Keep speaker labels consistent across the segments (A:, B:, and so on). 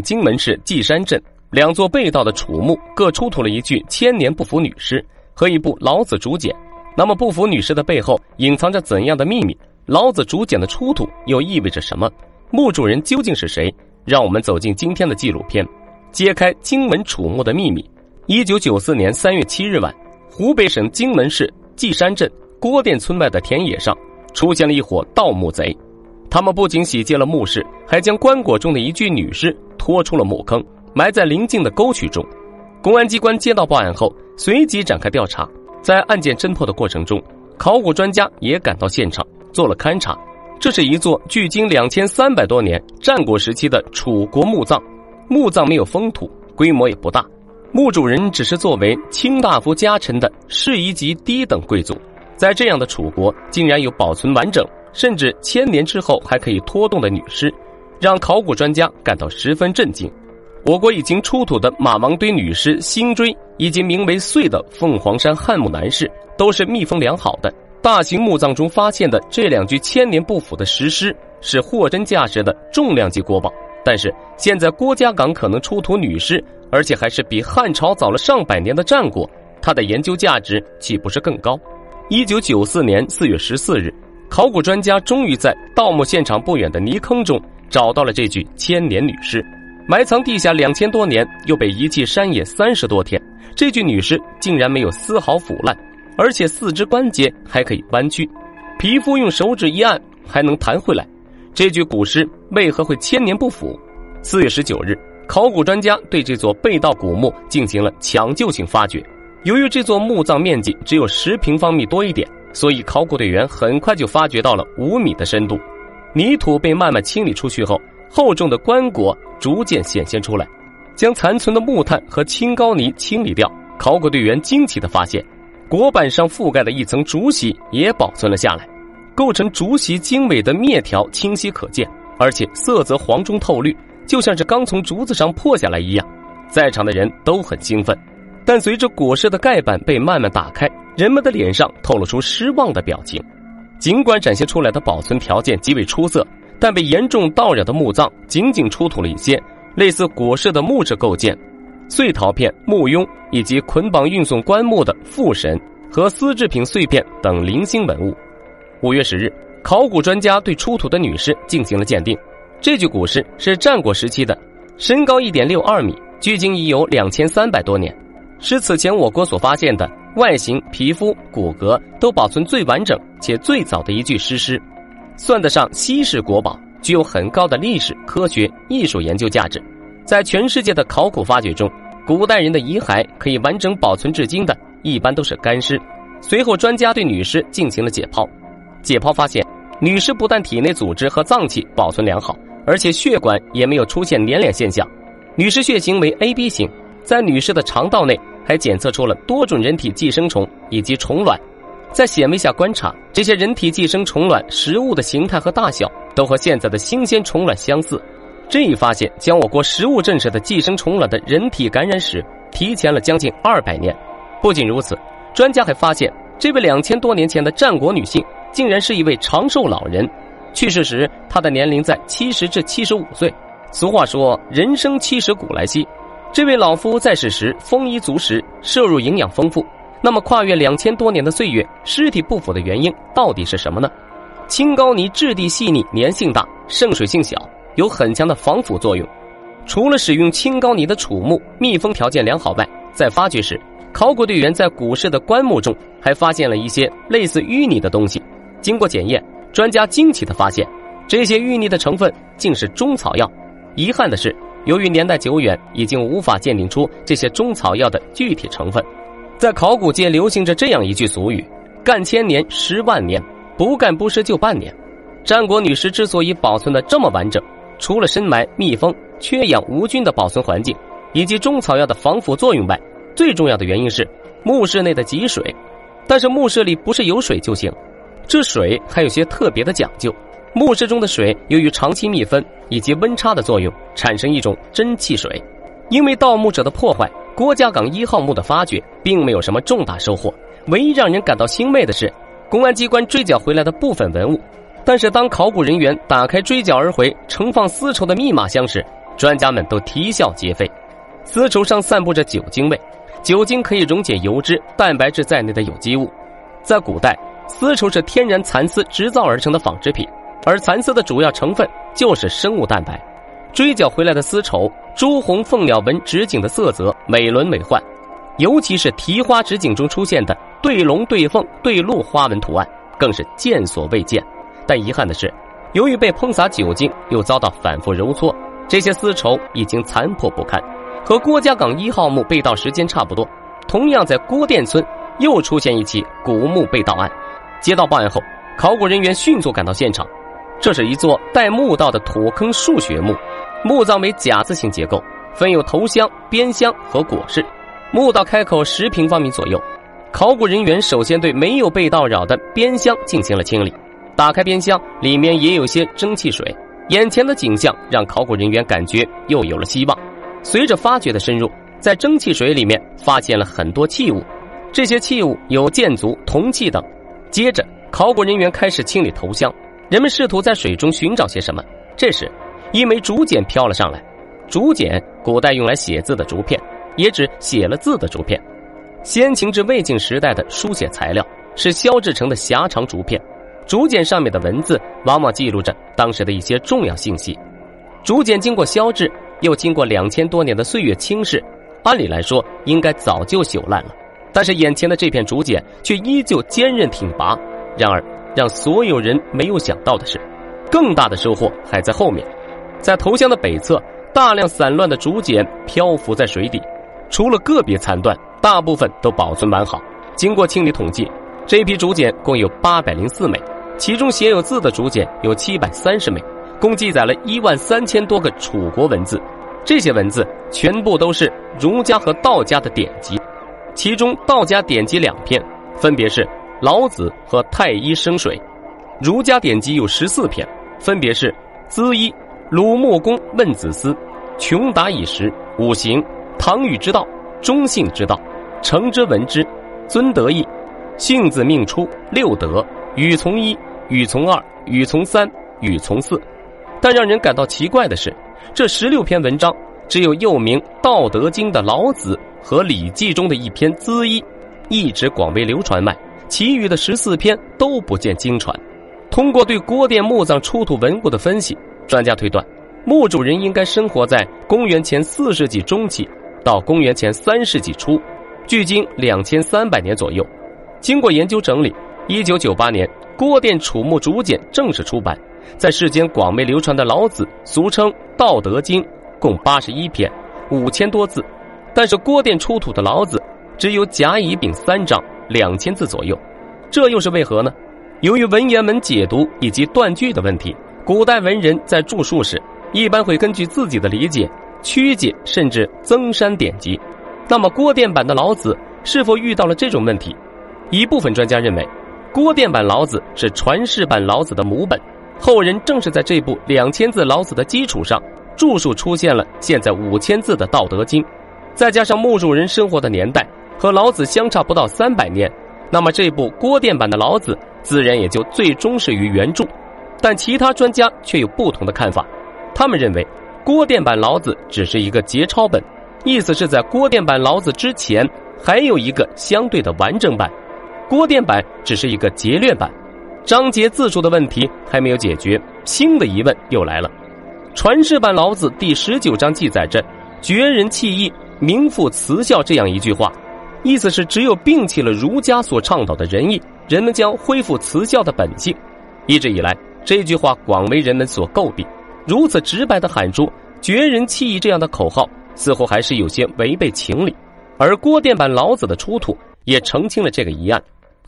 A: 荆门市稷山镇两座被盗的楚墓各出土了一具千年不腐女尸和一部老子竹简。那么，不腐女尸的背后隐藏着怎样的秘密？老子竹简的出土又意味着什么？墓主人究竟是谁？让我们走进今天的纪录片，揭开荆门楚墓的秘密。一九九四年三月七日晚，湖北省荆门市稷山镇郭店村外的田野上出现了一伙盗墓贼。他们不仅洗劫了墓室，还将棺椁中的一具女尸拖出了墓坑，埋在邻近的沟渠中。公安机关接到报案后，随即展开调查。在案件侦破的过程中，考古专家也赶到现场做了勘察。这是一座距今两千三百多年战国时期的楚国墓葬，墓葬没有封土，规模也不大。墓主人只是作为卿大夫家臣的世一级低等贵族，在这样的楚国，竟然有保存完整，甚至千年之后还可以拖动的女尸，让考古专家感到十分震惊。我国已经出土的马王堆女尸星锥，以及名为“岁”的凤凰山汉墓男尸，都是密封良好的。大型墓葬中发现的这两具千年不腐的石狮，是货真价实的重量级国宝。但是现在郭家岗可能出土女尸，而且还是比汉朝早了上百年的战国，它的研究价值岂不是更高？一九九四年四月十四日，考古专家终于在盗墓现场不远的泥坑中找到了这具千年女尸。埋藏地下两千多年，又被遗弃山野三十多天，这具女尸竟然没有丝毫腐烂，而且四肢关节还可以弯曲，皮肤用手指一按还能弹回来。这具古尸为何会千年不腐？四月十九日，考古专家对这座被盗古墓进行了抢救性发掘。由于这座墓葬面积只有十平方米多一点，所以考古队员很快就发掘到了五米的深度。泥土被慢慢清理出去后。厚重的棺椁逐渐显现出来，将残存的木炭和青膏泥清理掉。考古队员惊奇的发现，椁板上覆盖的一层竹席也保存了下来，构成竹席精美的面条清晰可见，而且色泽黄中透绿，就像是刚从竹子上破下来一样。在场的人都很兴奋，但随着椁室的盖板被慢慢打开，人们的脸上透露出失望的表情。尽管展现出来的保存条件极为出色。但被严重盗扰的墓葬仅仅出土了一些类似椁室的木质构件、碎陶片、木俑以及捆绑运送棺木的副神和丝制品碎片等零星文物。五月十日，考古专家对出土的女尸进行了鉴定，这具古尸是战国时期的，身高一点六二米，距今已有两千三百多年，是此前我国所发现的外形、皮肤、骨骼都保存最完整且最早的一具尸尸。算得上稀世国宝，具有很高的历史、科学、艺术研究价值。在全世界的考古发掘中，古代人的遗骸可以完整保存至今的，一般都是干尸。随后，专家对女尸进行了解剖，解剖发现，女尸不但体内组织和脏器保存良好，而且血管也没有出现粘连现象。女尸血型为 AB 型，在女尸的肠道内还检测出了多种人体寄生虫以及虫卵。在显微下观察，这些人体寄生虫卵食物的形态和大小都和现在的新鲜虫卵相似。这一发现将我国食物镇实的寄生虫卵的人体感染史提前了将近二百年。不仅如此，专家还发现，这位两千多年前的战国女性竟然是一位长寿老人，去世时她的年龄在七十至七十五岁。俗话说：“人生七十古来稀。”这位老夫在世时丰衣足食，摄入营养丰富。那么，跨越两千多年的岁月，尸体不腐的原因到底是什么呢？青膏泥质地细腻、粘性大、渗水性小，有很强的防腐作用。除了使用青膏泥的楚墓密封条件良好外，在发掘时，考古队员在古式的棺木中还发现了一些类似淤泥的东西。经过检验，专家惊奇的发现，这些淤泥的成分竟是中草药。遗憾的是，由于年代久远，已经无法鉴定出这些中草药的具体成分。在考古界流行着这样一句俗语：“干千年，十万年；不干不湿就半年。”战国女尸之所以保存的这么完整，除了深埋、密封、缺氧无菌的保存环境，以及中草药的防腐作用外，最重要的原因是墓室内的积水。但是墓室里不是有水就行，这水还有些特别的讲究。墓室中的水由于长期密封以及温差的作用，产生一种蒸汽水。因为盗墓者的破坏。郭家岗一号墓的发掘并没有什么重大收获，唯一让人感到欣慰的是，公安机关追缴回来的部分文物。但是当考古人员打开追缴而回、盛放丝绸的密码箱时，专家们都啼笑皆非。丝绸上散布着酒精味，酒精可以溶解油脂、蛋白质在内的有机物。在古代，丝绸是天然蚕丝织造而成的纺织品，而蚕丝的主要成分就是生物蛋白。追缴回来的丝绸，朱红凤鸟纹织锦的色泽美轮美奂，尤其是提花织锦中出现的对龙、对凤、对鹿花纹图案，更是见所未见。但遗憾的是，由于被喷洒酒精，又遭到反复揉搓，这些丝绸已经残破不堪。和郭家岗一号墓被盗时间差不多，同样在郭店村又出现一起古墓被盗案。接到报案后，考古人员迅速赶到现场。这是一座带墓道的土坑数学墓，墓葬为甲字形结构，分有头箱、边箱和椁室。墓道开口十平方米左右。考古人员首先对没有被盗扰的边箱进行了清理。打开边箱，里面也有些蒸汽水。眼前的景象让考古人员感觉又有了希望。随着发掘的深入，在蒸汽水里面发现了很多器物，这些器物有箭足、铜器等。接着，考古人员开始清理头箱，人们试图在水中寻找些什么。这时，一枚竹简飘了上来。竹简，古代用来写字的竹片，也指写了字的竹片。先秦至魏晋时代的书写材料是削制成的狭长竹片，竹简上面的文字往往记录着当时的一些重要信息。竹简经过削制。又经过两千多年的岁月侵蚀，按理来说应该早就朽烂了，但是眼前的这片竹简却依旧坚韧挺拔。然而，让所有人没有想到的是，更大的收获还在后面。在头箱的北侧，大量散乱的竹简漂浮在水底，除了个别残段，大部分都保存完好。经过清理统计，这批竹简共有八百零四枚，其中写有字的竹简有七百三十枚。共记载了一万三千多个楚国文字，这些文字全部都是儒家和道家的典籍，其中道家典籍两篇，分别是《老子》和《太医生水》；儒家典籍有十四篇，分别是《资医》《鲁穆公问子思》《穷达以时》《五行》《唐禹之道》《中性之道》《成之文之》《尊德义》《性子命出》《六德》《禹从一》《禹从二》《禹从三》《禹从四》。但让人感到奇怪的是，这十六篇文章只有又名《道德经》的老子和《礼记》中的一篇《资医》一直广为流传外，其余的十四篇都不见经传。通过对郭店墓葬出土文物的分析，专家推断，墓主人应该生活在公元前四世纪中期到公元前三世纪初，距今两千三百年左右。经过研究整理，一九九八年郭店楚墓竹简正式出版。在世间广为流传的《老子》，俗称《道德经》，共八十一篇，五千多字。但是郭店出土的《老子》只有甲乙丙三章，两千字左右。这又是为何呢？由于文言文解读以及断句的问题，古代文人在著述时一般会根据自己的理解曲解甚至增删典籍。那么郭店版的《老子》是否遇到了这种问题？一部分专家认为，郭店版《老子》是传世版《老子》的母本。后人正是在这部两千字老子的基础上，著述出现了现在五千字的《道德经》，再加上墓主人生活的年代和老子相差不到三百年，那么这部郭店版的老子自然也就最忠实于原著。但其他专家却有不同的看法，他们认为郭店版老子只是一个节抄本，意思是在郭店版老子之前还有一个相对的完整版，郭店版只是一个劫掠版。章节字数的问题还没有解决，新的疑问又来了。传世版老子第十九章记载着“绝人弃义，名副慈孝”这样一句话，意思是只有摒弃了儒家所倡导的仁义，人们将恢复慈孝的本性。一直以来，这句话广为人们所诟病。如此直白的喊出“绝人弃义”这样的口号，似乎还是有些违背情理。而郭店版老子的出土也澄清了这个疑案。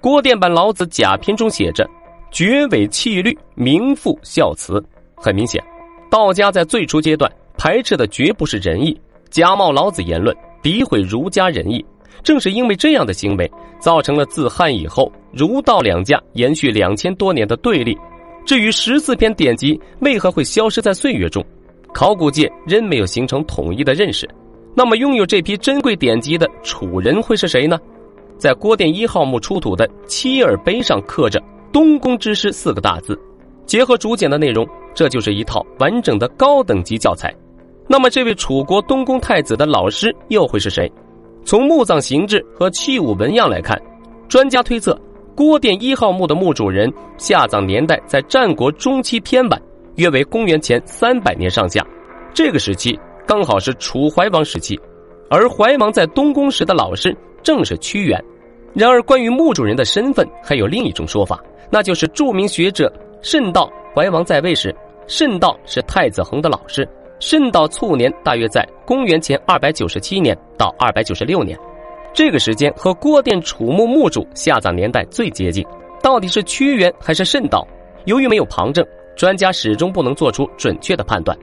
A: 郭店版老子甲篇中写着。绝伪弃律，名副孝慈。很明显，道家在最初阶段排斥的绝不是仁义，假冒老子言论，诋毁儒家仁义。正是因为这样的行为，造成了自汉以后儒道两家延续两千多年的对立。至于十四篇典籍为何会消失在岁月中，考古界仍没有形成统一的认识。那么，拥有这批珍贵典籍的楚人会是谁呢？在郭店一号墓出土的七耳碑上刻着。东宫之师四个大字，结合竹简的内容，这就是一套完整的高等级教材。那么，这位楚国东宫太子的老师又会是谁？从墓葬形制和器物纹样来看，专家推测郭店一号墓的墓主人下葬年代在战国中期偏晚，约为公元前三百年上下。这个时期刚好是楚怀王时期，而怀王在东宫时的老师正是屈原。然而，关于墓主人的身份，还有另一种说法，那就是著名学者慎道怀王在位时，慎道是太子恒的老师。慎到卒年大约在公元前二百九十七年到二百九十六年，这个时间和郭店楚墓墓主下葬年代最接近。到底是屈原还是慎道？由于没有旁证，专家始终不能做出准确的判断。